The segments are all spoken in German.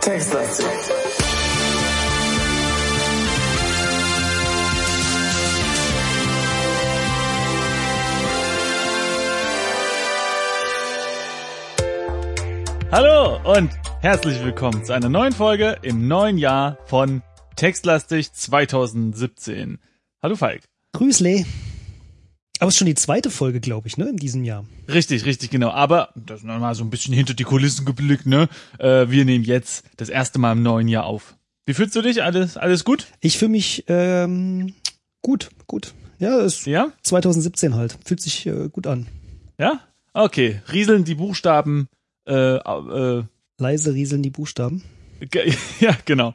Textlastig. Hallo und herzlich willkommen zu einer neuen Folge im neuen Jahr von Textlastig 2017. Hallo Falk. Grüßle. Aber es ist schon die zweite Folge, glaube ich, ne, in diesem Jahr. Richtig, richtig, genau. Aber das ist nochmal so ein bisschen hinter die Kulissen geblickt, ne? Äh, wir nehmen jetzt das erste Mal im neuen Jahr auf. Wie fühlst du dich? Alles, alles gut? Ich fühle mich ähm, gut, gut. Ja, es Ja? 2017 halt. Fühlt sich äh, gut an. Ja? Okay. Rieseln die Buchstaben, äh, äh, Leise rieseln die Buchstaben. Ja, genau.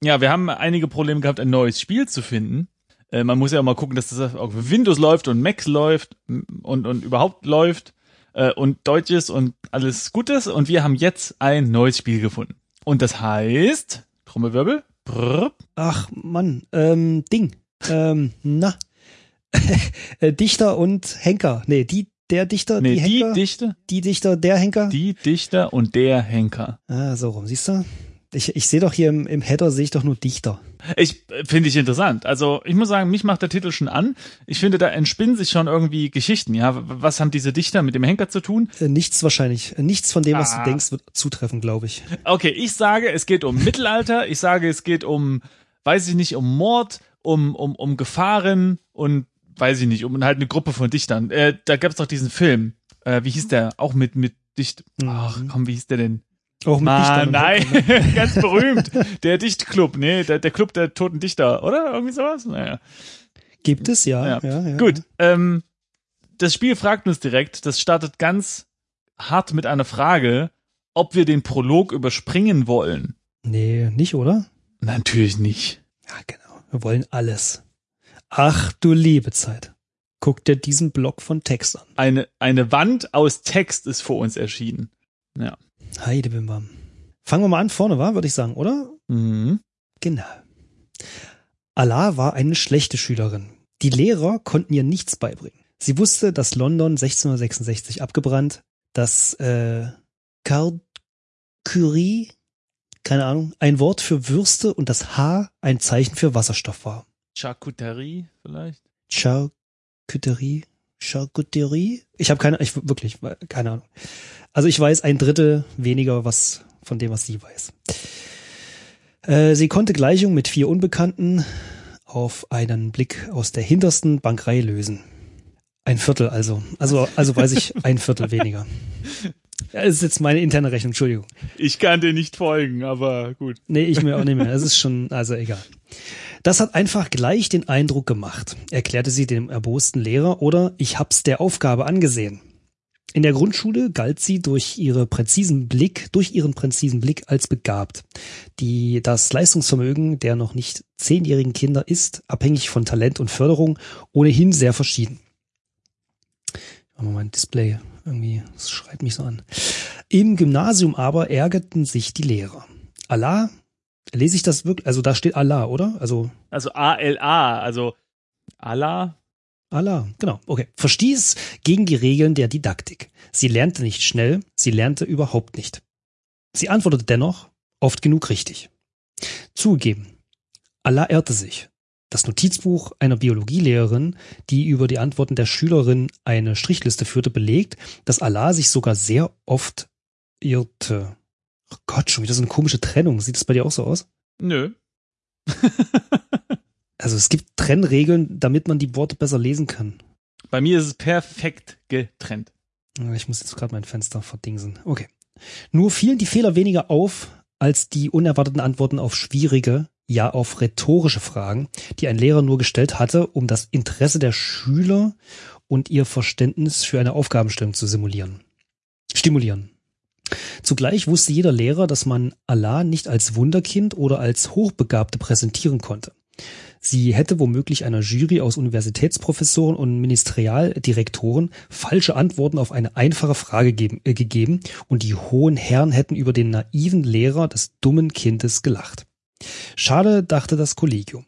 Ja, wir haben einige Probleme gehabt, ein neues Spiel zu finden. Äh, man muss ja auch mal gucken, dass das auf Windows läuft und Macs läuft und, und überhaupt läuft äh, und Deutsch ist und alles Gutes. Und wir haben jetzt ein neues Spiel gefunden. Und das heißt, Trommelwirbel, brrr, Ach, Mann, ähm, Ding. Ähm, na. Äh, Dichter und Henker. Nee, die, der Dichter, nee, die die, Henker. Dichter, die Dichter, der Henker. die Dichter und der Henker. Ah, so rum, siehst du? Ich, ich sehe doch hier im, im Header, sehe ich doch nur Dichter. Ich äh, finde ich interessant. Also ich muss sagen, mich macht der Titel schon an. Ich finde, da entspinnen sich schon irgendwie Geschichten. Ja, was haben diese Dichter mit dem Henker zu tun? Äh, nichts wahrscheinlich. Äh, Nichts von dem, was Ah. du denkst, wird zutreffen, glaube ich. Okay, ich sage, es geht um Mittelalter. Ich sage, es geht um, weiß ich nicht, um Mord, um um um Gefahren und weiß ich nicht, um halt eine Gruppe von Dichtern. Äh, da gab's doch diesen Film. Äh, wie hieß der? Auch mit mit Dicht. Ach, komm, wie hieß der denn? Auch mit Mann, Dichtern. nein, ne? ganz berühmt. Der Dichtclub, nee, der, der Club der toten Dichter, oder? Irgendwie sowas? Naja. Gibt es, ja. Ja. ja, ja. Gut, ähm, das Spiel fragt uns direkt, das startet ganz hart mit einer Frage, ob wir den Prolog überspringen wollen. Nee, nicht, oder? Natürlich nicht. Ja, genau. Wir wollen alles. Ach du liebe Zeit. Guck dir diesen Block von Text an. Eine, eine Wand aus Text ist vor uns erschienen. Ja. Heidebimbam. Fangen wir mal an vorne, war, würde ich sagen, oder? Mhm. Genau. Allah war eine schlechte Schülerin. Die Lehrer konnten ihr nichts beibringen. Sie wusste, dass London 1666 abgebrannt, dass äh, Karl Curie, keine Ahnung, ein Wort für Würste und das H ein Zeichen für Wasserstoff war. Charcuterie vielleicht? Charcuterie, Charcuterie? Ich habe keine, ich wirklich keine Ahnung. Also ich weiß ein Drittel weniger was von dem, was sie weiß. Äh, sie konnte Gleichungen mit vier Unbekannten auf einen Blick aus der hintersten Bankreihe lösen. Ein Viertel also. Also, also weiß ich ein Viertel weniger. Ja, das ist jetzt meine interne Rechnung, Entschuldigung. Ich kann dir nicht folgen, aber gut. Nee, ich mir auch nicht mehr. Es ist schon, also egal. Das hat einfach gleich den Eindruck gemacht, erklärte sie dem erbosten Lehrer oder ich hab's der Aufgabe angesehen. In der Grundschule galt sie durch ihre präzisen Blick, durch ihren präzisen Blick als begabt. Die, das Leistungsvermögen der noch nicht zehnjährigen Kinder ist, abhängig von Talent und Förderung, ohnehin sehr verschieden. Machen wir mal ein Display. Irgendwie, das schreit mich so an. Im Gymnasium aber ärgerten sich die Lehrer. Allah, lese ich das wirklich? Also da steht Allah, oder? Also Also A-L-A, also Allah. Allah, genau, okay. Verstieß gegen die Regeln der Didaktik. Sie lernte nicht schnell, sie lernte überhaupt nicht. Sie antwortete dennoch oft genug richtig. Zugegeben, Allah irrte sich. Das Notizbuch einer Biologielehrerin, die über die Antworten der Schülerin eine Strichliste führte, belegt, dass Allah sich sogar sehr oft irrte. Oh Gott, schon wieder so eine komische Trennung. Sieht das bei dir auch so aus? Nö. Also es gibt Trennregeln, damit man die Worte besser lesen kann. Bei mir ist es perfekt getrennt. Ich muss jetzt gerade mein Fenster verdingsen. Okay. Nur fielen die Fehler weniger auf als die unerwarteten Antworten auf schwierige, ja auf rhetorische Fragen, die ein Lehrer nur gestellt hatte, um das Interesse der Schüler und ihr Verständnis für eine Aufgabenstellung zu simulieren. Stimulieren. Zugleich wusste jeder Lehrer, dass man Allah nicht als Wunderkind oder als Hochbegabte präsentieren konnte. Sie hätte womöglich einer Jury aus Universitätsprofessoren und Ministerialdirektoren falsche Antworten auf eine einfache Frage geben, äh, gegeben und die hohen Herren hätten über den naiven Lehrer des dummen Kindes gelacht. Schade, dachte das Kollegium.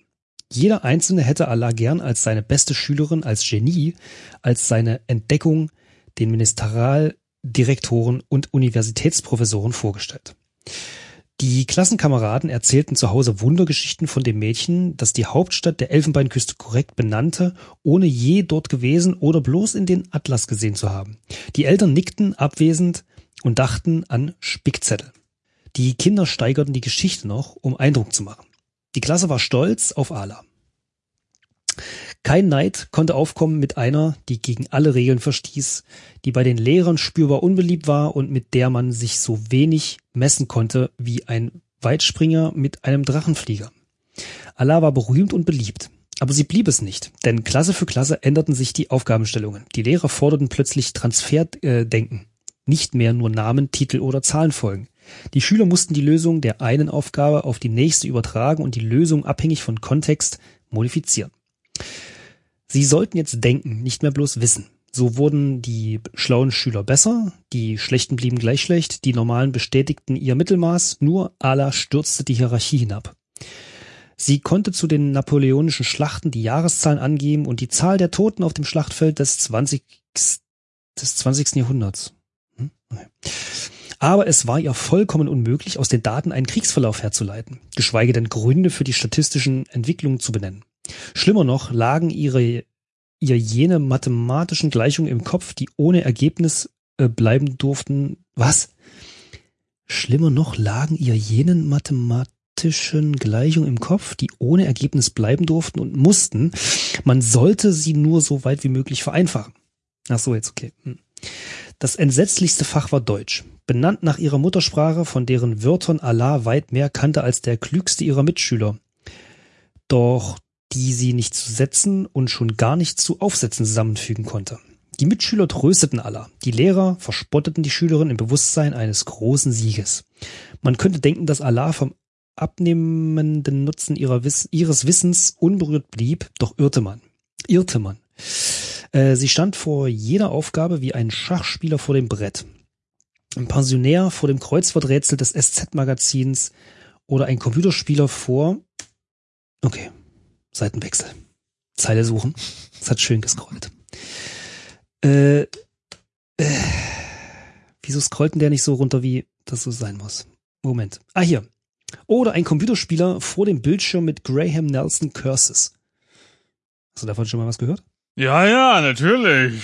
Jeder Einzelne hätte Allah gern als seine beste Schülerin, als Genie, als seine Entdeckung den Ministerialdirektoren und Universitätsprofessoren vorgestellt. Die Klassenkameraden erzählten zu Hause Wundergeschichten von dem Mädchen, das die Hauptstadt der Elfenbeinküste korrekt benannte, ohne je dort gewesen oder bloß in den Atlas gesehen zu haben. Die Eltern nickten abwesend und dachten an Spickzettel. Die Kinder steigerten die Geschichte noch, um Eindruck zu machen. Die Klasse war stolz auf Ala. Kein Neid konnte aufkommen mit einer, die gegen alle Regeln verstieß, die bei den Lehrern spürbar unbeliebt war und mit der man sich so wenig messen konnte wie ein Weitspringer mit einem Drachenflieger. Allah war berühmt und beliebt. Aber sie blieb es nicht, denn Klasse für Klasse änderten sich die Aufgabenstellungen. Die Lehrer forderten plötzlich Transferdenken, nicht mehr nur Namen, Titel oder Zahlenfolgen. Die Schüler mussten die Lösung der einen Aufgabe auf die nächste übertragen und die Lösung abhängig von Kontext modifizieren. Sie sollten jetzt denken, nicht mehr bloß wissen. So wurden die schlauen Schüler besser, die Schlechten blieben gleich schlecht, die Normalen bestätigten ihr Mittelmaß, nur Ala stürzte die Hierarchie hinab. Sie konnte zu den napoleonischen Schlachten die Jahreszahlen angeben und die Zahl der Toten auf dem Schlachtfeld des 20. des 20. Jahrhunderts. Hm? Aber es war ihr vollkommen unmöglich, aus den Daten einen Kriegsverlauf herzuleiten, geschweige denn Gründe für die statistischen Entwicklungen zu benennen. Schlimmer noch lagen ihre ihr jene mathematischen Gleichungen im Kopf, die ohne Ergebnis äh, bleiben durften. Was? Schlimmer noch lagen ihr jenen mathematischen Gleichungen im Kopf, die ohne Ergebnis bleiben durften und mussten. Man sollte sie nur so weit wie möglich vereinfachen. Ach so, jetzt okay. Hm. Das entsetzlichste Fach war Deutsch. Benannt nach ihrer Muttersprache, von deren Wörtern Allah weit mehr kannte als der klügste ihrer Mitschüler. Doch die sie nicht zu setzen und schon gar nicht zu aufsetzen zusammenfügen konnte. Die Mitschüler trösteten Allah, die Lehrer verspotteten die Schülerin im Bewusstsein eines großen Sieges. Man könnte denken, dass Allah vom abnehmenden Nutzen Wiss ihres Wissens unberührt blieb, doch irrte man. Irrte man. Äh, sie stand vor jeder Aufgabe wie ein Schachspieler vor dem Brett. Ein Pensionär vor dem Kreuzworträtsel des SZ-Magazins oder ein Computerspieler vor. Okay, Seitenwechsel. Zeile suchen. Es hat schön gescrollt. Äh, äh, wieso scrollt denn der nicht so runter, wie das so sein muss? Moment. Ah, hier. Oder ein Computerspieler vor dem Bildschirm mit Graham Nelson Curses. Hast du davon schon mal was gehört? Ja, ja, natürlich.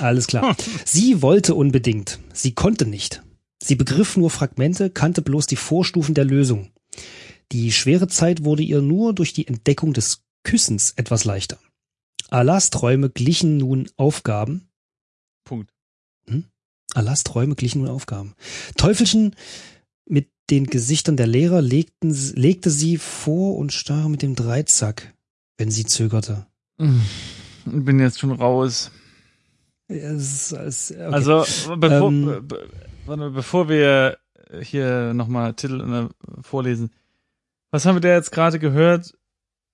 Alles klar. Sie wollte unbedingt. Sie konnte nicht. Sie begriff nur Fragmente, kannte bloß die Vorstufen der Lösung. Die schwere Zeit wurde ihr nur durch die Entdeckung des Küssens etwas leichter. Allahs Träume glichen nun Aufgaben. Punkt. Hm? Allahs Träume glichen nun Aufgaben. Teufelchen mit den Gesichtern der Lehrer legten, legte sie vor und starr mit dem Dreizack, wenn sie zögerte. Ich bin jetzt schon raus. Es, es, okay. Also, bevor, ähm, be, bevor wir hier nochmal Titel äh, vorlesen, was haben wir da jetzt gerade gehört?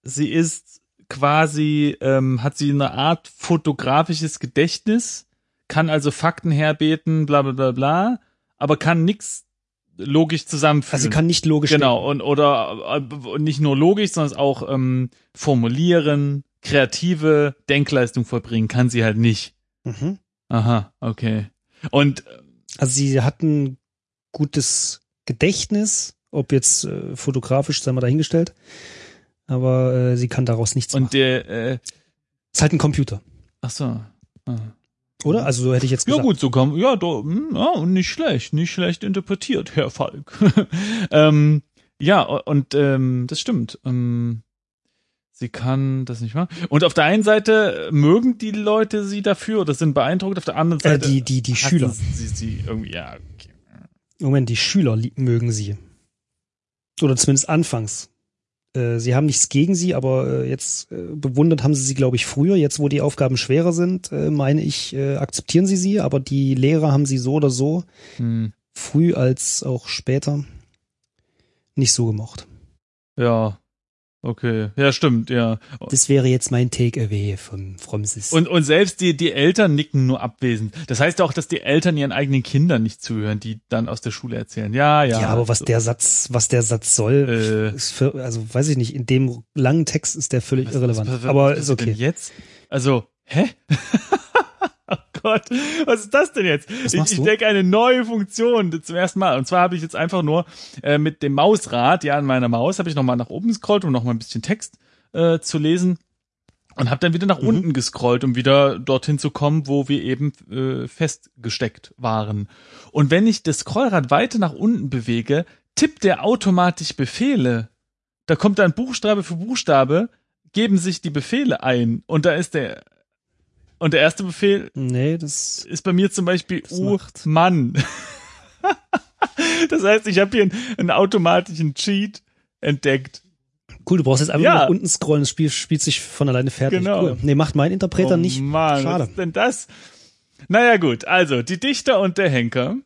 Sie ist quasi, ähm, hat sie eine Art fotografisches Gedächtnis, kann also Fakten herbeten, bla bla bla bla, aber kann nichts logisch zusammenführen. Also sie kann nicht logisch Genau, und oder äh, nicht nur logisch, sondern auch ähm, formulieren, kreative Denkleistung vollbringen, kann sie halt nicht. Mhm. Aha, okay. Und also sie hat ein gutes Gedächtnis, ob jetzt äh, fotografisch, sei mal dahingestellt. Aber äh, sie kann daraus nichts und machen. der, äh, ist halt ein Computer. ach so. Ah. Oder? Also so hätte ich jetzt gesagt. Ja gut, so kann ja, do, hm, ja, und nicht schlecht, nicht schlecht interpretiert, Herr Falk. ähm, ja, und ähm, das stimmt. Ähm, sie kann das nicht machen. Und auf der einen Seite mögen die Leute sie dafür oder sind beeindruckt, auf der anderen Seite Äh, die die die Schüler. Sie, sie irgendwie, ja, okay. Moment, die Schüler mögen sie. Oder zumindest anfangs. Äh, sie haben nichts gegen sie, aber äh, jetzt äh, bewundert haben sie sie, glaube ich, früher. Jetzt, wo die Aufgaben schwerer sind, äh, meine ich, äh, akzeptieren sie sie, aber die Lehrer haben sie so oder so, Hm. früh als auch später, nicht so gemocht. Ja. Okay, ja, stimmt, ja. Das wäre jetzt mein Takeaway vom Fromsis. Und, und selbst die, die Eltern nicken nur abwesend. Das heißt auch, dass die Eltern ihren eigenen Kindern nicht zuhören, die dann aus der Schule erzählen. Ja, ja. ja, aber was so. der Satz, was der Satz soll, Äh. ist für, also weiß ich nicht, in dem langen Text ist der völlig Was- irrelevant. was- was- aber ist okay. Jetzt? Also, hä? oh Gott, was ist das denn jetzt? Ich ich du? denke eine neue Funktion zum ersten Mal. Und zwar habe ich jetzt einfach nur äh, mit dem Mausrad, ja, an meiner Maus, habe ich nochmal nach oben gescrollt, um nochmal ein bisschen Text äh, zu lesen. Und habe dann wieder nach Mhm. unten gescrollt, um wieder dorthin zu kommen, wo wir eben äh, festgesteckt waren. Und wenn ich das Scrollrad weiter nach unten bewege, tippt der automatisch Befehle. Da kommt dann Buchstabe für Buchstabe, geben sich die Befehle ein. Und da ist der, und der erste Befehl Nee, das ist bei mir zum Beispiel Das U macht- Mann. das heißt, ich habe hier einen, einen automatischen Cheat entdeckt. cool, du brauchst jetzt einfach Ja. nach unten scrollen, das Spiel spielt sich von alleine fertig. Genau. Cool. Nee, macht mein Interpreter oh nicht. Mann, Schade. was ist denn das? Naja gut, also die Dichter und der Henker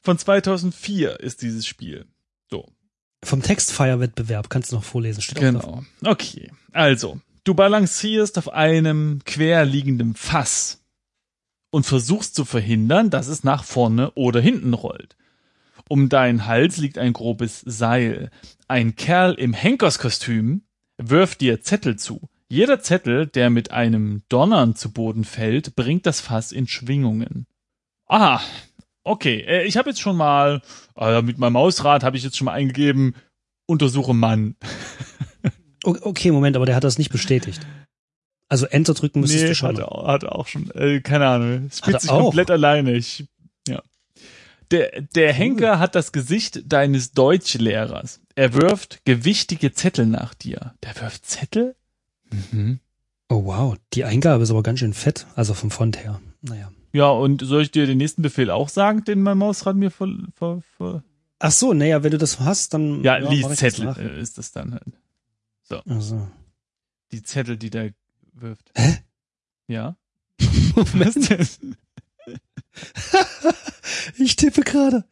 von 2004 ist dieses Spiel. So, Vom Textfire-Wettbewerb kannst du noch vorlesen. Steht auch da. genau. Okay, also du balancierst auf einem querliegenden Fass und versuchst zu verhindern, dass es nach vorne oder hinten rollt. Um deinen Hals liegt ein grobes Seil. Ein Kerl im Henkerskostüm wirft dir Zettel zu. Jeder Zettel, der mit einem Donnern zu Boden fällt, bringt das Fass in Schwingungen. Ah, okay. Äh, ich habe jetzt schon mal, äh, mit meinem Mausrad habe ich jetzt schon mal eingegeben, untersuche Mann. Okay, Moment, aber der hat das nicht bestätigt. Also Enter drücken müsstest du schon. hat, er, auch- hat er auch schon. Äh, keine Ahnung. Es spielt sich auch? komplett alleine. Ich, ja. Der, der Henker hat das Gesicht deines Deutschlehrers. Er wirft gewichtige Zettel nach dir. Der wirft Zettel? Mhm. Oh wow, die Eingabe ist aber ganz schön fett, also vom Font her. Naja. Ja, und soll ich dir den nächsten Befehl auch sagen, den mein Mausrad mir vor, vor, vor Ach so, naja, wenn du das hast, dann ja, das Lieszettel äh, ist das dann halt. Also. Die Zettel, die der wirft. Hä? Ja. Moment. ich tippe gerade.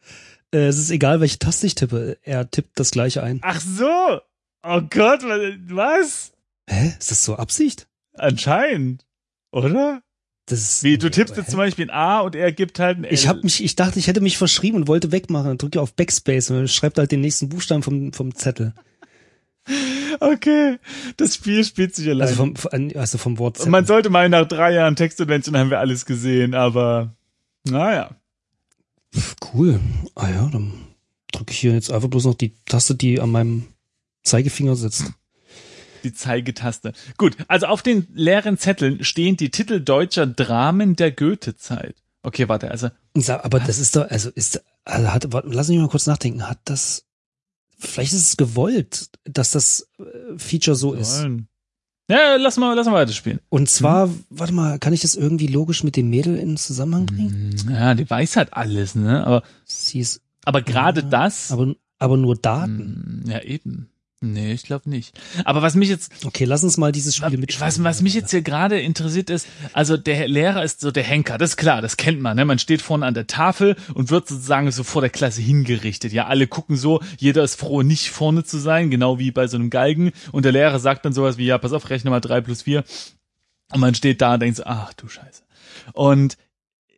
Äh, es ist egal, welche Taste ich tippe. Er tippt das gleiche ein. Ach so. Oh Gott, wa- was? Hä? Ist das so Absicht? Anscheinend. Oder? Das Wie, du tippst jetzt zum Beispiel ein A und er gibt halt ein L. Ich hab mich, ich dachte, ich hätte mich verschrieben und wollte wegmachen. Dann drücke auf Backspace und schreibt halt den nächsten Buchstaben vom, vom Zettel. Okay, das Spiel spielt sich allein. Also vom, also vom Wort man sollte mal nach drei Jahren Textadventure haben wir alles gesehen, aber naja. Cool. Ah ja, dann drücke ich hier jetzt einfach bloß noch die Taste, die an meinem Zeigefinger sitzt. Die Zeigetaste. Gut, also auf den leeren Zetteln stehen die Titel deutscher Dramen der Goethe-Zeit. Okay, warte, also aber das ist doch, also ist, also hat, warte, lass mich mal kurz nachdenken. Hat das, vielleicht ist es gewollt, dass das äh, Feature so ist. Ja, lass mal, lass mal weiterspielen. Und zwar, warte mal, kann ich das irgendwie logisch mit dem Mädel in Zusammenhang bringen? Ja, die weiß halt alles, ne? Aber, Sie ist, aber gerade Ja, das. aber, aber nur Daten. Mm, Ja, eben. Nee, ich glaube nicht. Aber was mich jetzt Okay, lass uns mal dieses Spiel mitspielen. Was, was mich jetzt hier gerade interessiert ist, also der Lehrer ist so der Henker, das ist klar, das kennt man, ne? Man steht vorne an der Tafel und wird sozusagen so vor der Klasse hingerichtet. Ja, alle gucken so, jeder ist froh, nicht vorne zu sein, genau wie bei so einem Galgen. Und der Lehrer sagt dann sowas wie, ja, pass auf, rechne mal drei plus vier. Und man steht da und denkt so, ach du Scheiße. Und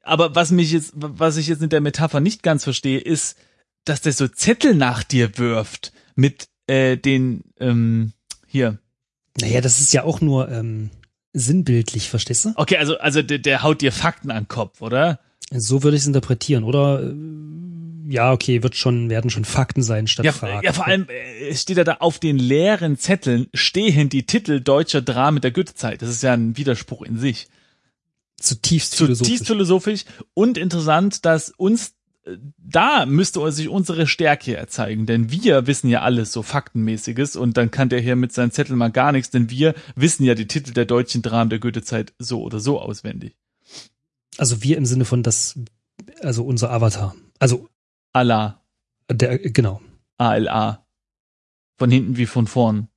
aber was mich jetzt, was ich jetzt in der Metapher nicht ganz verstehe, ist, dass der so Zettel nach dir wirft mit äh, den ähm, hier, Naja, das ist ja auch nur ähm, sinnbildlich, verstehst du? Okay, also, also der, der haut dir Fakten an den Kopf, oder? So würde ich es interpretieren, oder? Äh, Ja, okay, wird schon, werden schon Fakten sein statt Ja, Fragen. ja, vor allem äh, steht ja da auf den leeren Zetteln stehen die Titel deutscher Dramen der Goethezeit. Das ist ja ein Widerspruch in sich. Zutiefst Zutiefst philosophisch. philosophisch und interessant, dass uns da müsste sich unsere Stärke erzeigen, denn wir wissen ja alles so faktenmäßiges und dann kann der hier mit seinen Zetteln mal gar nichts, denn wir wissen ja die Titel der deutschen Dramen der Goethezeit so oder so auswendig. Also wir im Sinne von das, also unser Avatar. Also Allah, der, genau. ALA. Von hinten wie von vorn.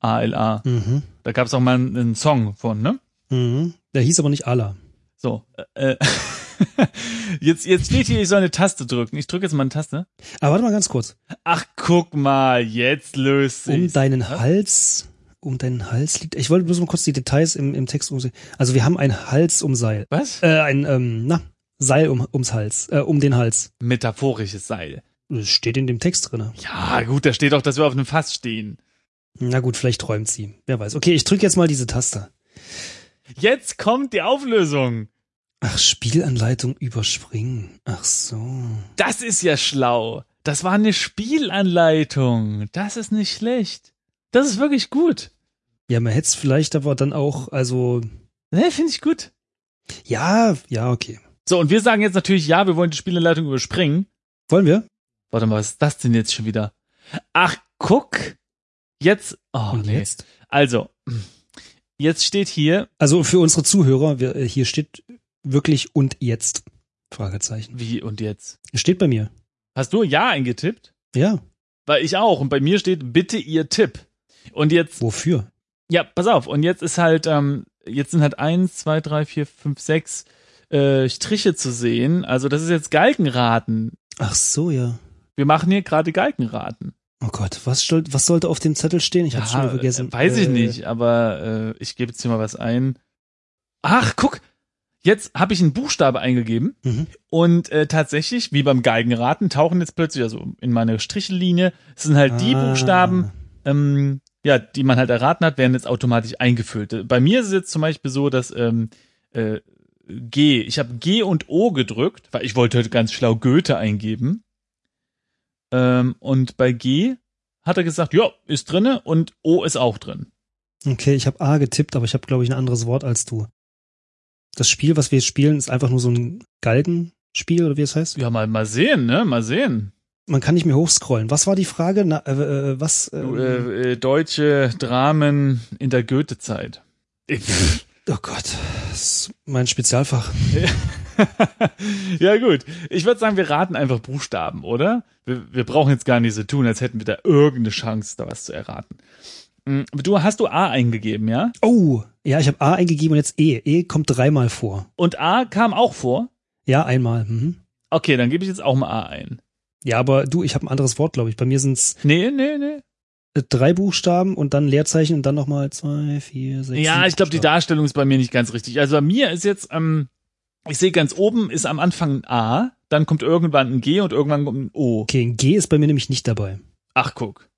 ALA. Mhm. Da gab es auch mal einen, einen Song von, ne? Mhm. Der hieß aber nicht Allah. So. Äh, Jetzt, jetzt steht hier, ich soll eine Taste drücken. Ich drücke jetzt mal eine Taste. Aber warte mal ganz kurz. Ach, guck mal, jetzt löst Um sich. deinen Hals, um deinen Hals liegt. Ich wollte bloß mal kurz die Details im, im Text umsehen. Also wir haben ein Hals um Seil. Was? Äh, ein, ähm, na, Seil um, ums Hals, äh, um den Hals. Metaphorisches Seil. Das steht in dem Text drinne. Ja, gut, da steht auch, dass wir auf einem Fass stehen. Na gut, vielleicht träumt sie. Wer weiß. Okay, ich drücke jetzt mal diese Taste. Jetzt kommt die Auflösung. Ach, Spielanleitung überspringen. Ach so. Das ist ja schlau. Das war eine Spielanleitung. Das ist nicht schlecht. Das ist wirklich gut. Ja, man hätte es vielleicht aber dann auch, also, Ne, finde ich gut. ja, ja, okay. So, und wir sagen jetzt natürlich, ja, wir wollen die Spielanleitung überspringen. Wollen wir? Warte mal, was ist das denn jetzt schon wieder? Ach, guck. Jetzt, oh Und nee. jetzt? Also, jetzt steht hier, Also für unsere Zuhörer, wir, äh, hier steht wirklich und jetzt. Fragezeichen. wie und jetzt? Steht bei mir. Hast du ja eingetippt? Ja. Weil ich auch. Und bei mir steht, bitte ihr Tipp. Und jetzt, Wofür? ja, pass auf. Und jetzt ist halt, ähm, jetzt sind halt eins, zwei, drei, vier, fünf, sechs äh, Striche zu sehen. Also das ist jetzt Galgenraten. Ach so, ja. Wir machen hier gerade Galgenraten. Oh Gott, was, soll, was sollte auf dem Zettel stehen? Ich hab's schon wieder vergessen. Äh, weiß ich Äh, nicht, aber äh, ich gebe jetzt hier mal was ein. Ach, guck, jetzt habe ich einen Buchstabe eingegeben Mhm. und äh, tatsächlich, wie beim Geigenraten, tauchen jetzt plötzlich, also in meine Strichellinie, es sind halt die Ah. Buchstaben, ähm, ja, die man halt erraten hat, werden jetzt automatisch eingefüllt. Bei mir ist es jetzt zum Beispiel so, dass ähm, äh, G, ich habe G und O gedrückt, weil ich wollte heute ganz schlau Goethe eingeben. Ähm, und bei G hat er gesagt, ja, ist drinne und O ist auch drin. Okay, ich habe A getippt, aber ich habe, glaube ich, ein anderes Wort als du. Das Spiel, was wir spielen, ist einfach nur so ein Galgenspiel, oder wie es heißt? Ja, mal, mal sehen, ne? Mal sehen. Man kann nicht mehr hochscrollen. Was war die Frage? Na, äh, äh, was? Äh, äh, äh, deutsche Dramen in der Goethe-Zeit. oh Gott, das ist mein Spezialfach. ja, gut. Ich würde sagen, wir raten einfach Buchstaben, oder? Wir, wir brauchen jetzt gar nicht so tun, als hätten wir da irgendeine Chance, da was zu erraten. Mm, Du hast du A eingegeben, ja? Oh, ja, ich habe A eingegeben und jetzt E. E kommt dreimal vor. Und A kam auch vor? Ja, einmal. Mhm. Okay, dann gebe ich jetzt auch mal A ein. Ja, aber du, ich habe ein anderes Wort, glaube ich. Bei mir sind's Nee, nee, nee. äh, drei Buchstaben und dann Leerzeichen und dann nochmal zwei, vier, sechs. Ja, ich glaube, die. Darstellung ist bei mir nicht ganz richtig. Also bei mir ist jetzt, ähm, ich sehe ganz oben ist am Anfang ein A, dann kommt irgendwann ein G und irgendwann kommt ein O. Okay, ein G ist bei mir nämlich nicht dabei. Ach, guck.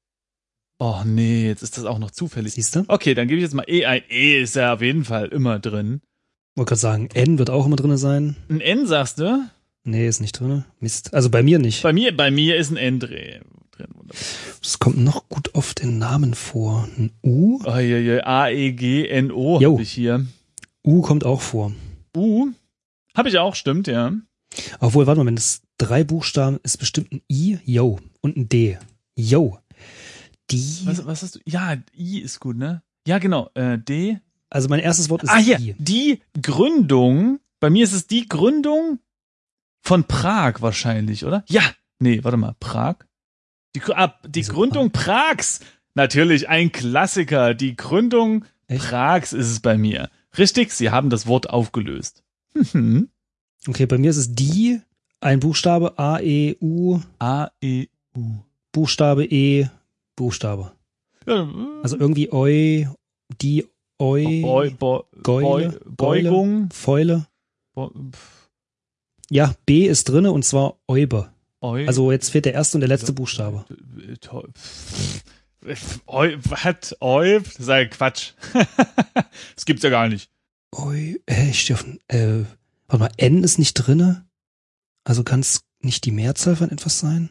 Oh nee, jetzt ist das auch noch zufällig. Siehst du? Okay, dann gebe ich jetzt mal E ein. E ist ja auf jeden Fall immer drin. Wollte gerade sagen, N wird auch immer drinne sein. Ein N sagst du? Nee, ist nicht drinne. Mist. Also bei mir nicht. Bei mir, bei mir ist ein N drin. drin. Wunderbar. Es kommt noch gut oft in Namen vor. Ein U? Oh, je, je. A, E, G, N, O habe ich hier. U kommt auch vor. U. Habe ich auch, stimmt, ja. Obwohl, warte mal, wenn das drei Buchstaben ist bestimmt ein I, yo, und ein D. Yo. Die. Was, was hast du? Ja, I ist gut, ne? Ja, genau. Äh, D. Also mein erstes Wort ist Ah, hier. I. Die Gründung. Bei mir ist es die Gründung von Prag wahrscheinlich, oder? Ja. Nee, warte mal. Prag? Die, ah, die Gründung Prags. Natürlich ein Klassiker. Die Gründung Echt? Prags ist es bei mir. Richtig, Sie haben das Wort aufgelöst. Mhm. Okay, bei mir ist es die, ein Buchstabe, A, E, U, A, E, U. Buchstabe E, Buchstabe. Ja, Also irgendwie Eu, die Eu, Beu, Beu, Geule, Beu, Beugung. Fäule. Pf, Ja, B ist drinne und zwar Eube. Eu, Also jetzt fehlt der erste und der letzte Buchstabe. Toll. Eu, was? Eu? Das ist ja Quatsch. das gibt's ja gar nicht. Eu, äh, ich stehe auf, äh, warte mal, N ist nicht drinne. Also kann es nicht die Mehrzahl von etwas sein?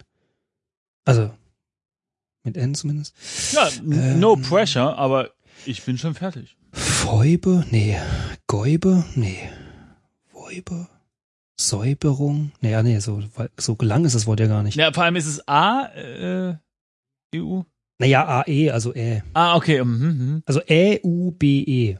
Also, mit N zumindest. Ja, Ähm. no pressure, aber ich bin schon fertig. Fäube? Nee. Gäube? Nee. Wäube? Säuberung? Nee, ja, nee, so, so lang ist das Wort ja gar nicht. Ja, vor allem ist es A, äh, EU. Naja, AE, also Ä. Ah, okay. Mhm, mhm. Also Ä, U, B, E.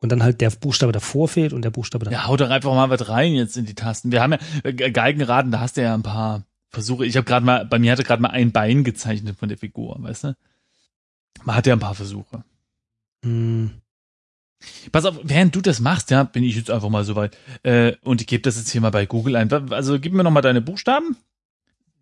Und dann halt der Buchstabe davor fehlt und der Buchstabe davor. Ja, hau doch einfach mal was rein jetzt in die Tasten. Wir haben ja äh, Geigenraten, da hast du ja ein paar Versuche. Ich habe gerade mal, bei mir hatte gerade mal ein Bein gezeichnet von der Figur, weißt du? Man hat ja ein paar Versuche. Hm. Pass auf, während du das machst, ja, bin ich jetzt einfach mal soweit. Äh, und ich gebe das jetzt hier mal bei Google ein. Also gib mir noch mal deine Buchstaben.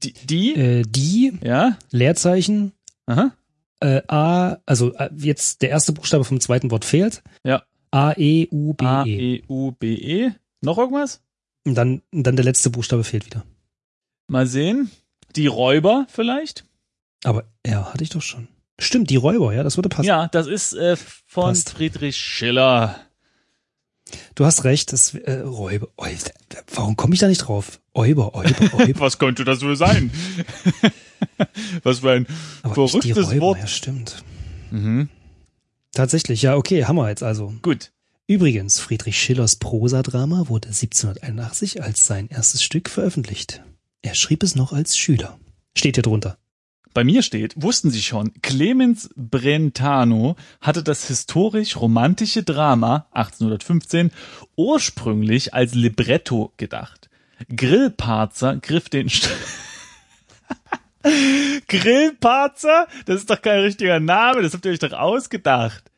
Die, die Äh, die, ja, Leerzeichen, aha, äh, A, also äh, jetzt der erste Buchstabe vom zweiten Wort fehlt. Ja. A, E, U, B, A, E. E, U, B, E. Noch irgendwas? Und dann, und dann der letzte Buchstabe fehlt wieder. Mal sehen. Die Räuber vielleicht? Aber ja, hatte ich doch schon. Stimmt, die Räuber, ja, das würde passen. Ja, das ist äh, von Passt. Friedrich Schiller. Du hast recht, das äh, Räuber. Oh, warum komme ich da nicht drauf? Räuber, Räuber, Räuber. Was könnte das wohl sein? Was für ein Aber verrücktes Räuber, Wort. ja, stimmt. Mhm. Tatsächlich, ja, okay, haben wir jetzt also. Gut. Übrigens, Friedrich Schillers Prosadrama wurde 1781 als sein erstes Stück veröffentlicht. Er schrieb es noch als Schüler. Steht hier drunter. Bei mir steht, wussten Sie schon, Clemens Brentano hatte das historisch-romantische Drama 1815 ursprünglich als Libretto gedacht. Grillparzer griff den St Grillparzer? Das ist doch kein richtiger Name, das habt ihr euch doch ausgedacht.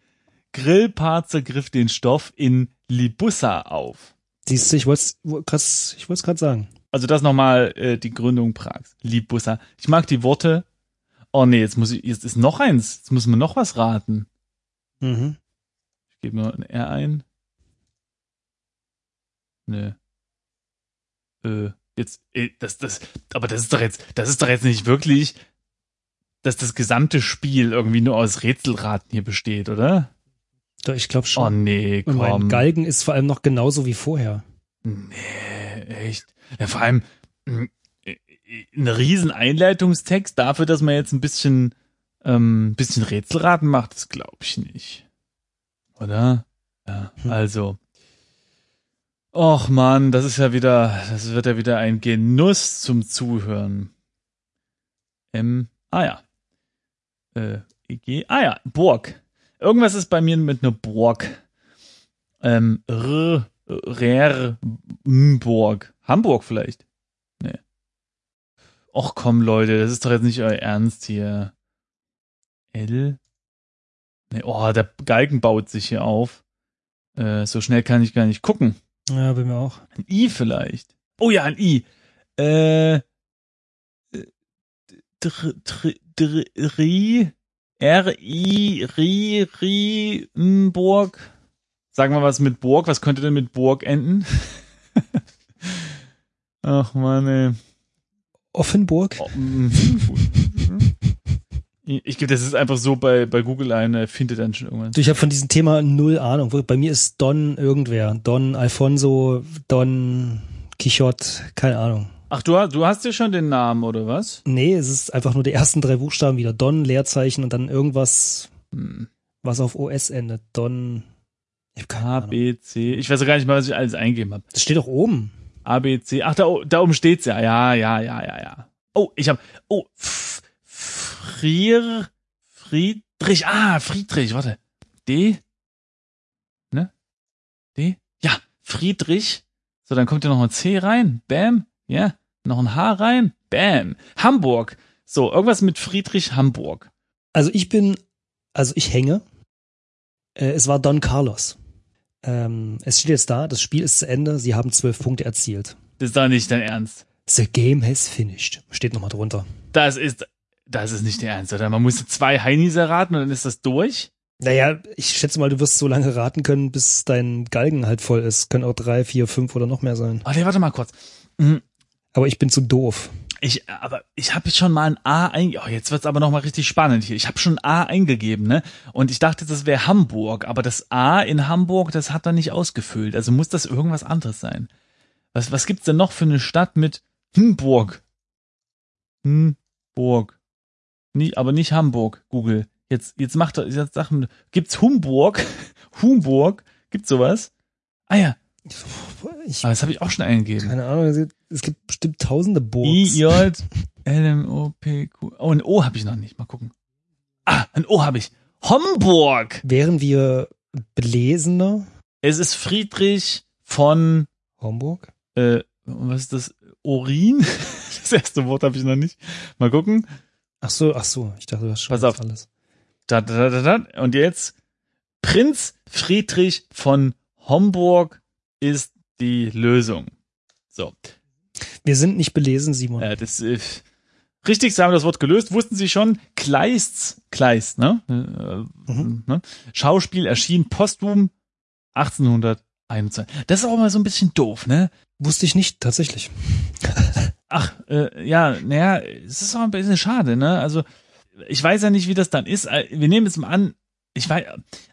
Grillparzer griff den Stoff in Libussa auf. Siehst du, ich wollte es gerade sagen. Also das nochmal äh, die Gründung Prags. Libussa. Ich mag die Worte. Oh nee, jetzt muss ich, jetzt ist noch eins. Jetzt muss man noch was raten. Mhm. Ich gebe nur ein R ein. Nö. Äh, jetzt, äh, das, das, aber das ist doch jetzt, das ist doch jetzt nicht wirklich, dass das gesamte Spiel irgendwie nur aus Rätselraten hier besteht, oder? Doch, ich glaube Oh schon. nee, Und mein komm. Galgen ist vor allem noch genauso wie vorher. Nee, echt. Ja, vor allem mm, äh, ein riesen Einleitungstext dafür, dass man jetzt ein bisschen, ähm, ein bisschen Rätselraten macht, das glaube ich nicht. Oder? Ja, Hm. also. Och man, das ist ja wieder, das wird ja wieder ein Genuss zum Zuhören. M, ah ja. Äh, EG, ah ja, Burg. Irgendwas ist bei mir mit einer Burg. Ähm, R, Rer, Burg. Hamburg vielleicht? Nee. Och komm, Leute, das ist doch jetzt nicht euer Ernst hier. L? Nee, oh, der Galgen baut sich hier auf. Äh, so schnell kann ich gar nicht gucken. Ja, bei mir auch. Ein I vielleicht. Oh ja, ein I. Äh, dr, dr, dr, Ri, R-I, Ri, Ri, m, Burg. Sagen wir was mit Burg. Was könnte denn mit Burg enden? Ach man, ey. Offenburg? Oh, mm. Ich gebe das ist einfach so bei, bei Google ein, er findet dann schon irgendwas. Ich habe von diesem Thema null Ahnung. Bei mir ist Don irgendwer. Don Alfonso, Don Quixote, keine Ahnung. Ach, du, hast- du hast ja schon den Namen, oder was? Nee, es ist einfach nur die ersten drei Buchstaben wieder. Don, Leerzeichen und dann irgendwas, Hm. was auf OS endet. Don. A. B, C. Ich weiß ja gar nicht mal, was ich alles eingegeben habe. Das steht doch oben. A, B, C. Ach, da, da oben steht's ja. Ja, ja, ja, ja, ja. Oh, ich habe. Oh, F Frier. Friedrich. Ah, Friedrich. Warte. D. Ne? D. Ja, Friedrich. So, dann kommt ja noch ein C rein. Bam. Ja. Noch ein H rein. Bam. Hamburg. So, irgendwas mit Friedrich Hamburg. Also ich bin, also ich hänge. Äh, es war Don Carlos. Ähm, es steht jetzt da, das Spiel ist zu Ende, sie haben zwölf Punkte erzielt. Das ist doch nicht dein Ernst. The game has finished. Steht nochmal drunter. Das ist. Das ist nicht der Ernst, oder? Man muss zwei Heinis erraten und dann ist das durch. Naja, ich schätze mal, du wirst so lange raten können, bis dein Galgen halt voll ist. Können auch drei, vier, fünf oder noch mehr sein. Oh, nee, warte mal kurz. Hm, Aber ich bin zu doof. Ich, aber ich habe schon mal ein A eingegeben. Oh, jetzt wird's aber noch mal richtig spannend hier. Ich habe schon ein A eingegeben, ne? Und ich dachte, das wäre Hamburg, aber das A in Hamburg, das hat er nicht ausgefüllt. Also muss das irgendwas anderes sein. Was, was gibt's denn noch für eine Stadt mit Hamburg? Hamburg. Nie, aber nicht Hamburg, Google. Jetzt, jetzt macht er, jetzt Sachen. Gibt's Humburg? Humburg? Gibt's sowas? Ah ja, Ich, aber das habe ich auch schon eingegeben. keine Ahnung, es- gibt bestimmt tausende I, Burgs. J, L, M, O, P, Q. Oh, ein O habe ich noch nicht. Mal gucken. Ah, ein O habe ich. Homburg. Wären wir belesener? Es ist Friedrich von, Homburg? äh, was ist das? Urin? Das erste Wort habe ich noch nicht. Mal gucken. Ach so, ach so, ich dachte, du hast schon Pass auf. alles. Da, da, da, da, da. Und jetzt Prinz Friedrich von Homburg ist die Lösung. So. Wir sind nicht belesen, Simon. Äh, das, äh, richtig, Sie haben das Wort gelöst. Wussten Sie schon? Kleists, Kleist, ne? Äh, Mhm. ne? Schauspiel erschien posthum 1821. Das ist auch mal so ein bisschen doof, ne? Wusste ich nicht, tatsächlich. Ach, äh, ja, naja, es ist auch ein bisschen schade, ne? Also, ich weiß ja nicht, wie das dann ist. Äh, Wir nehmen jetzt mal an, ich weiß,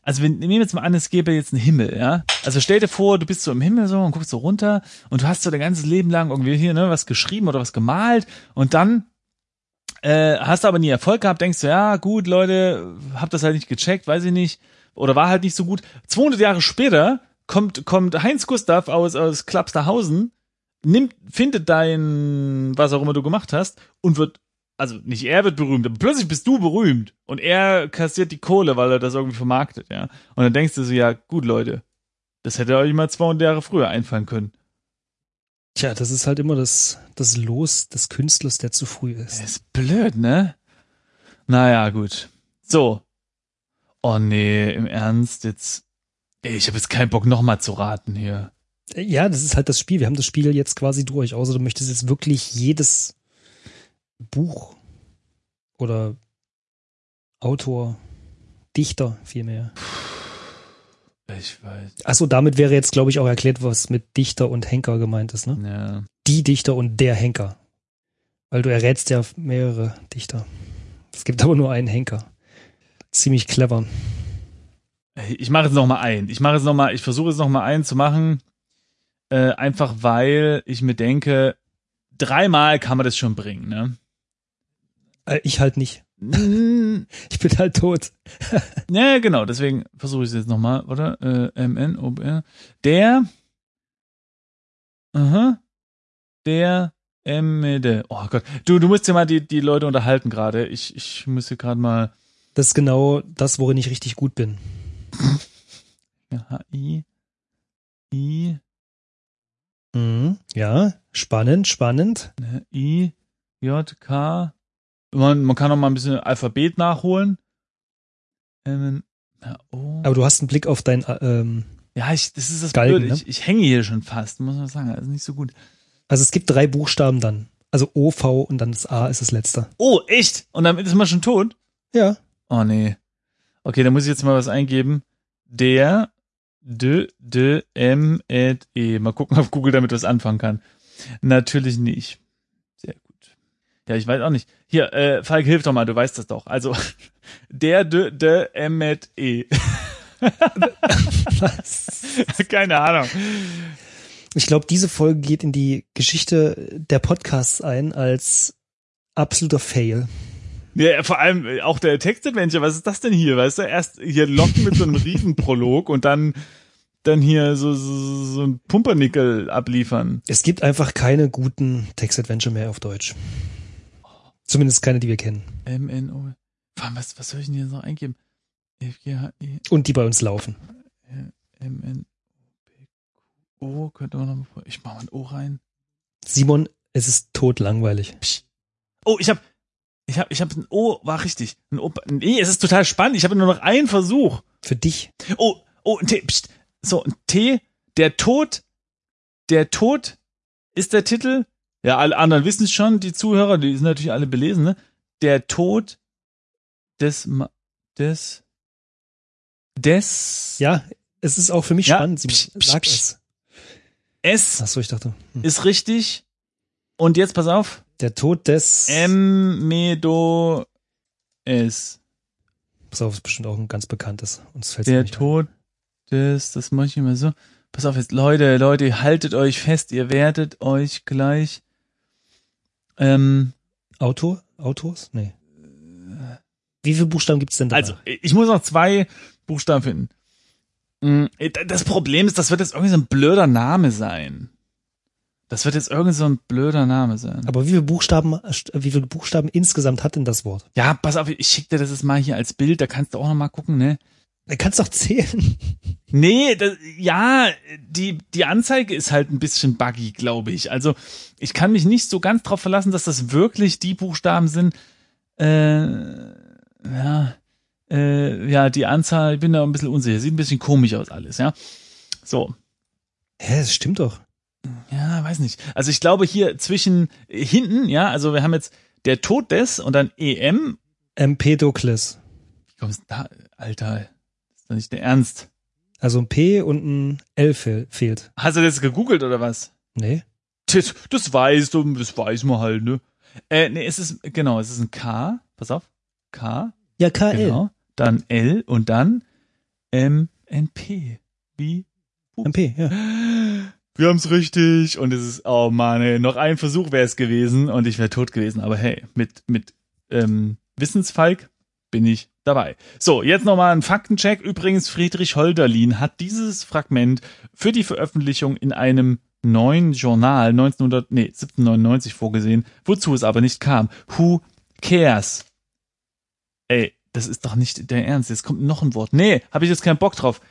also wir nehmen jetzt mal an, es gäbe jetzt einen Himmel, ja? Also stell dir vor, du bist so im Himmel so und guckst so runter und du hast so dein ganzes Leben lang irgendwie hier, ne, was geschrieben oder was gemalt und dann äh, hast du aber nie Erfolg gehabt, denkst du, ja, gut, Leute, hab das halt nicht gecheckt, weiß ich nicht, oder war halt nicht so gut. 200 Jahre später kommt, kommt Heinz Gustav aus, aus Klapsterhausen, nimmt, findet dein, was auch immer du gemacht hast und wird, also nicht er wird berühmt, aber plötzlich bist du berühmt und er kassiert die Kohle, weil er das irgendwie vermarktet, ja. Und dann denkst du so, ja, gut, Leute, das hätte euch mal 200 Jahre früher einfallen können. Tja, das ist halt immer das, das Los des Künstlers, der zu früh ist. Das ist blöd, ne? Naja, gut. So. Oh nee, im Ernst, jetzt. Ey, ich habe jetzt keinen Bock nochmal zu raten hier. Ja, das ist halt das Spiel. Wir haben das Spiel jetzt quasi durch. Außer du möchtest jetzt wirklich jedes Buch oder Autor, Dichter vielmehr. Ich weiß. Achso, damit wäre jetzt, glaube ich, auch erklärt, was mit Dichter und Henker gemeint ist, ne? Ja. Die Dichter und der Henker. Weil du errätst ja mehrere Dichter. Es gibt aber nur einen Henker. Ziemlich clever. Ich mache jetzt noch mal ein. Ich mache jetzt noch mal, ich versuche jetzt noch mal einen zu machen. Äh, einfach weil ich mir denke, dreimal kann man das schon bringen, ne? Äh, ich halt nicht. Mm, Ich bin halt tot. Ja, genau, deswegen versuche ich es jetzt nochmal, oder? Äh, MN, OBR. Der, aha, der, MD. Oh Gott, du, du musst ja mal die, die Leute unterhalten gerade. Ich, ich muss hier gerade mal, Das ist genau das, worin ich richtig gut bin. ja, I, I, Mhm. Ja, spannend, spannend. ne, I, J, K. Man, man kann noch mal ein bisschen Alphabet nachholen. M, ja, O. Aber du hast einen Blick auf dein, äh, ähm, Ja, ich, das ist das Galgen, Blöde. ne? Ich, ich hänge hier schon fast, muss man sagen. Also nicht so gut. also es gibt drei Buchstaben dann. Also O, V und dann das A ist das letzte. Oh, echt? Und damit ist man schon tot? Ja. Oh nee. Okay, da muss ich jetzt mal was eingeben. Der, d, d, m, et, e. Mal gucken, ob Google damit was anfangen kann. Natürlich nicht. Ja, ich weiß auch nicht. Hier, äh, Falk, hilf doch mal, du weißt das doch. Also, der, d, d, m, et, e. Keine Ahnung. Ich glaube, diese Folge geht in die Geschichte der Podcasts ein als absoluter Fail. Ja, vor allem äh, auch der Textadventure, was ist das denn hier? Weißt du, erst hier locken mit so einem Riesenprolog und dann, dann hier so, so, so ein Pumpernickel abliefern. Es gibt einfach keine guten Text-Adventure mehr auf Deutsch. Zumindest keine, die wir kennen. M-N-O. Was, was soll ich denn hier noch eingeben? F, G, H, E, Und die bei uns laufen. M, N, O, P, Q, O, könnte man noch mal, ich mach mal ein O rein. Simon, es ist totlangweilig. Oh, ich hab, ich hab, ich hab ein O, war richtig. Ein O, nee, es ist total spannend. Ich habe nur noch einen Versuch. Für dich. Oh, oh, ein T, pst. So, ein T, der Tod, der Tod ist der Titel. Ja, alle anderen wissen es schon, die Zuhörer, die sind natürlich alle belesen, ne? Der Tod des, Ma- des, des, Ja, es ist auch für mich Ja, spannend, Simon. psch, psch, Sag psch. es. S Ach so, ich dachte. Hm. ist richtig. Und jetzt pass auf. Der Tod des. M, Medo, S. Pass auf, ist bestimmt auch ein ganz bekanntes. Uns fällt's Der nicht ein. Tod des, das mache ich immer so. Pass auf jetzt, Leute, Leute, haltet euch fest, ihr werdet euch gleich, ähm, Autor? Autors? Nee. Wie viele Buchstaben gibt's denn da? also, ich muss noch zwei Buchstaben finden. Mm, Das Problem ist, das wird jetzt irgendwie so ein blöder Name sein. Das wird jetzt irgendwie so ein blöder Name sein. Aber wie viele Buchstaben, wie viele Buchstaben insgesamt hat denn das Wort? Ja, pass auf, ich schick dir das jetzt mal hier als Bild, da kannst du auch noch mal gucken, ne? Du kannst doch zählen. Nee, das, ja, die, die Anzeige ist halt ein bisschen buggy, glaube ich. Also ich kann mich nicht so ganz drauf verlassen, dass das wirklich die Buchstaben sind. Äh, ja, Äh, ja, die Anzahl, ich bin da ein bisschen unsicher. Sieht ein bisschen komisch aus alles, ja. So. Hä, das stimmt doch. Ja, weiß nicht. Also ich glaube hier zwischen äh, hinten, ja, also wir haben jetzt der Tod des und dann EM. Empedokles. Wie kommst du da, Alter? Das ist doch nicht der Ernst. Also ein P und ein L fehl, fehlt. Hast du das gegoogelt oder was? Nee. Das, das weißt du, das weiß man halt, ne? Äh, nee, es ist, genau, es ist ein K. Pass auf. K. Ja, KL. Genau. Dann L und dann M, N, P. Wie? MP, ja. Wir haben's richtig. Und es ist, oh Mann, ey, noch ein Versuch wäre es gewesen und ich wäre tot gewesen. Aber hey, mit, mit ähm, Wissensfalk bin ich dabei. So, jetzt nochmal ein Faktencheck. Übrigens, Friedrich Holderlin hat dieses Fragment für die Veröffentlichung in einem neuen Journal 1900, nee, 1799 vorgesehen, wozu es aber nicht kam. Who cares? Ey, das ist doch nicht der Ernst. Jetzt kommt noch ein Wort. Nee, habe ich jetzt keinen Bock drauf.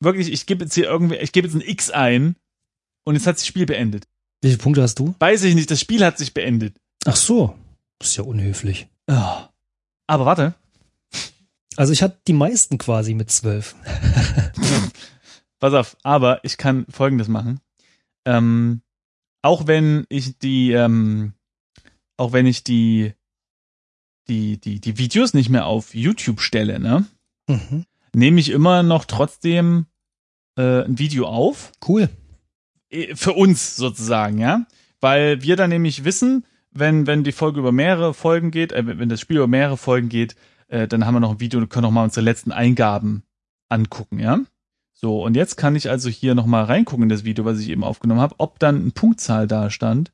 Wirklich, ich gebe jetzt hier irgendwie, ich gebe jetzt ein X ein und jetzt hat das Spiel beendet. Wie viele Punkte hast du? Weiß ich nicht, das Spiel hat sich beendet. Ach so. Das ist ja unhöflich. Oh. Aber warte. Also ich hatte die meisten quasi mit zwölf. Pass auf, aber ich kann folgendes machen. Ähm, auch wenn ich die, ähm, auch wenn ich die, die, die, die Videos nicht mehr auf YouTube stelle, ne, Mhm. nehme ich immer noch trotzdem äh, ein Video auf. Cool. Eh, Für uns sozusagen, ja. Weil wir dann nämlich wissen, wenn, wenn die Folge über mehrere Folgen geht, äh, wenn das Spiel über mehrere Folgen geht, äh, dann haben wir noch ein Video und können noch mal unsere letzten Eingaben angucken, ja. So, und jetzt kann ich also hier noch mal reingucken in das Video, was ich eben aufgenommen habe, ob dann eine Punktzahl da stand.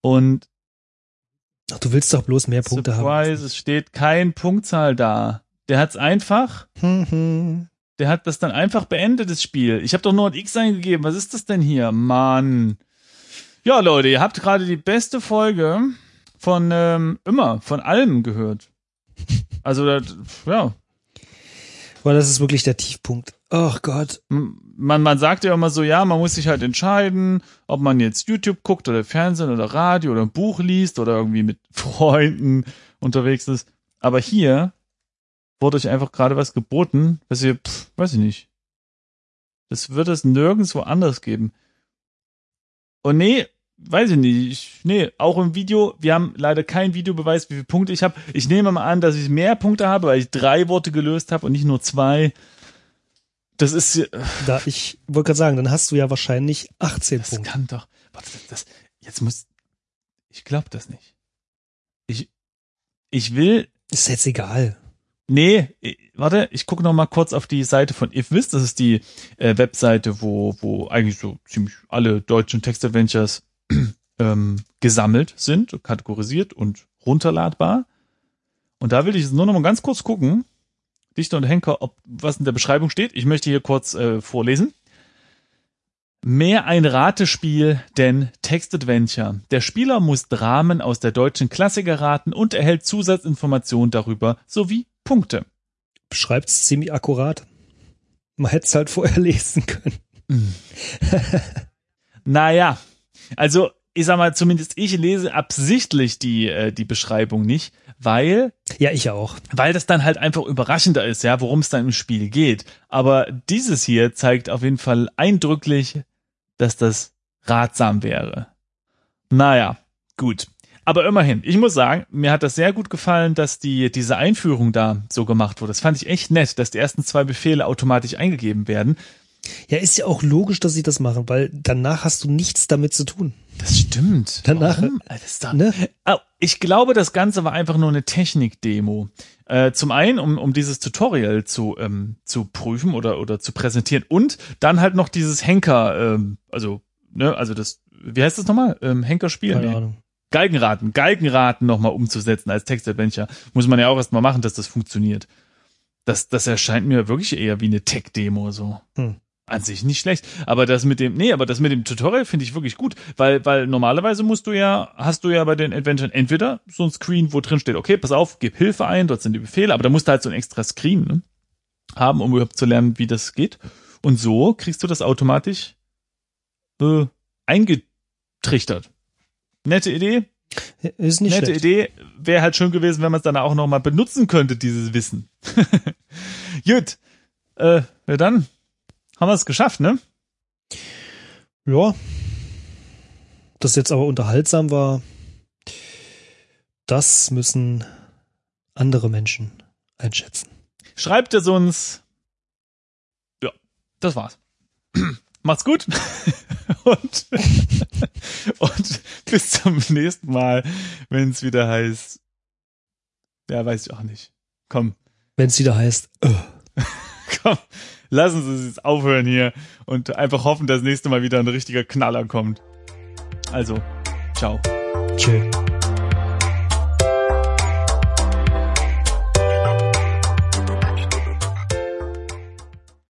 Und Ach, du willst doch bloß mehr Punkte Surprise, es steht kein Punktzahl da. Der hat's einfach, haben. der hat das dann einfach beendet, das Spiel. Ich habe doch nur ein X eingegeben. Was ist das denn hier? Mann. Ja, Leute, ihr habt gerade die beste Folge von ähm, immer, von allem gehört. Also, das, ja, Boah, das ist wirklich der Tiefpunkt. Oh Gott. man, man sagt ja immer so, ja, man muss sich halt entscheiden, ob man jetzt YouTube guckt oder Fernsehen oder Radio oder ein Buch liest oder irgendwie mit Freunden unterwegs ist. Aber hier wurde euch einfach gerade was geboten, was ihr, pff, weiß ich nicht. Das wird es nirgendwo anders geben. Und nee, weiß ich nicht. Ich, nee, auch im Video, wir haben leider keinen Videobeweis, wie viele Punkte ich habe. Ich nehme mal an, dass ich mehr Punkte habe, weil ich drei Worte gelöst habe und nicht nur zwei. Das ist, äh, Da, ich wollte gerade sagen, dann hast du ja wahrscheinlich 18 das Punkte. kann doch. Warte, das, das jetzt muss. Ich glaube das nicht. Ich ich will. Ist jetzt egal. Nee, warte, ich gucke noch mal kurz auf die Seite von IfWiz. Das ist die äh, Webseite, wo wo eigentlich so ziemlich alle deutschen Textadventures ähm, gesammelt sind, kategorisiert und runterladbar. Und da will ich jetzt nur noch mal ganz kurz gucken, Dichter und Henker, ob was in der Beschreibung steht. Ich möchte hier kurz äh, vorlesen. Mehr ein Ratespiel denn Textadventure. Der Spieler muss Dramen aus der deutschen Klassiker raten und erhält Zusatzinformationen darüber sowie Punkte. Beschreibt's ziemlich akkurat. Man hätte es halt vorher lesen können. Naja, also ich sag mal, zumindest ich lese absichtlich die, äh, die Beschreibung nicht, weil Ja, ich auch. weil das dann halt einfach überraschender ist, ja, worum es dann im Spiel geht. Aber dieses hier zeigt auf jeden Fall eindrücklich, dass das ratsam wäre. Naja, gut. Aber immerhin, ich muss sagen, mir hat das sehr gut gefallen, dass die, diese Einführung da so gemacht wurde. Das fand ich echt nett, dass die ersten zwei Befehle automatisch eingegeben werden. Ja, ist ja auch logisch, dass sie das machen, weil danach hast du nichts damit zu tun. Das stimmt. Danach- ist doch, Ne? Oh, ich glaube, das Ganze war einfach nur eine Technik-Demo. Äh, zum einen, um, um dieses Tutorial zu, ähm, zu prüfen oder, oder zu präsentieren und dann halt noch dieses Henker, ähm, also, ne, also das, wie heißt das nochmal? Ähm, Henker-Spiel? Keine Nee. Ahnung. Galgenraten, Galgenraten nochmal umzusetzen als Textadventure. Muss man ja auch erstmal machen, dass das funktioniert. Das, das erscheint mir wirklich eher wie eine Tech-Demo so. Hm. An sich nicht schlecht. Aber das mit dem, nee, aber das mit dem Tutorial finde ich wirklich gut, weil, weil normalerweise musst du ja, hast du ja bei den Adventuren entweder so ein Screen, wo drin steht, okay, pass auf, gib Hilfe ein, dort sind die Befehle, aber da musst du halt so ein extra Screen ne, haben, um überhaupt zu lernen, wie das geht. Und so kriegst du das automatisch äh, eingetrichtert. Nette Idee, Ist nicht Nette schlecht. Idee. Wäre halt schön gewesen, wenn man es dann auch nochmal benutzen könnte, dieses Wissen. Gut. Äh, ja dann haben wir es geschafft, ne? Ja. Das jetzt aber unterhaltsam war, das müssen andere Menschen einschätzen. Schreibt es uns. Ja, das war's. Macht's gut. und, und bis zum nächsten Mal, wenn es wieder heißt. Ja, weiß ich auch nicht. Komm, Wenn es wieder heißt, äh, komm, lassen Sie es jetzt aufhören hier und einfach hoffen, dass das nächste Mal wieder ein richtiger Knaller kommt. Also, ciao. chill.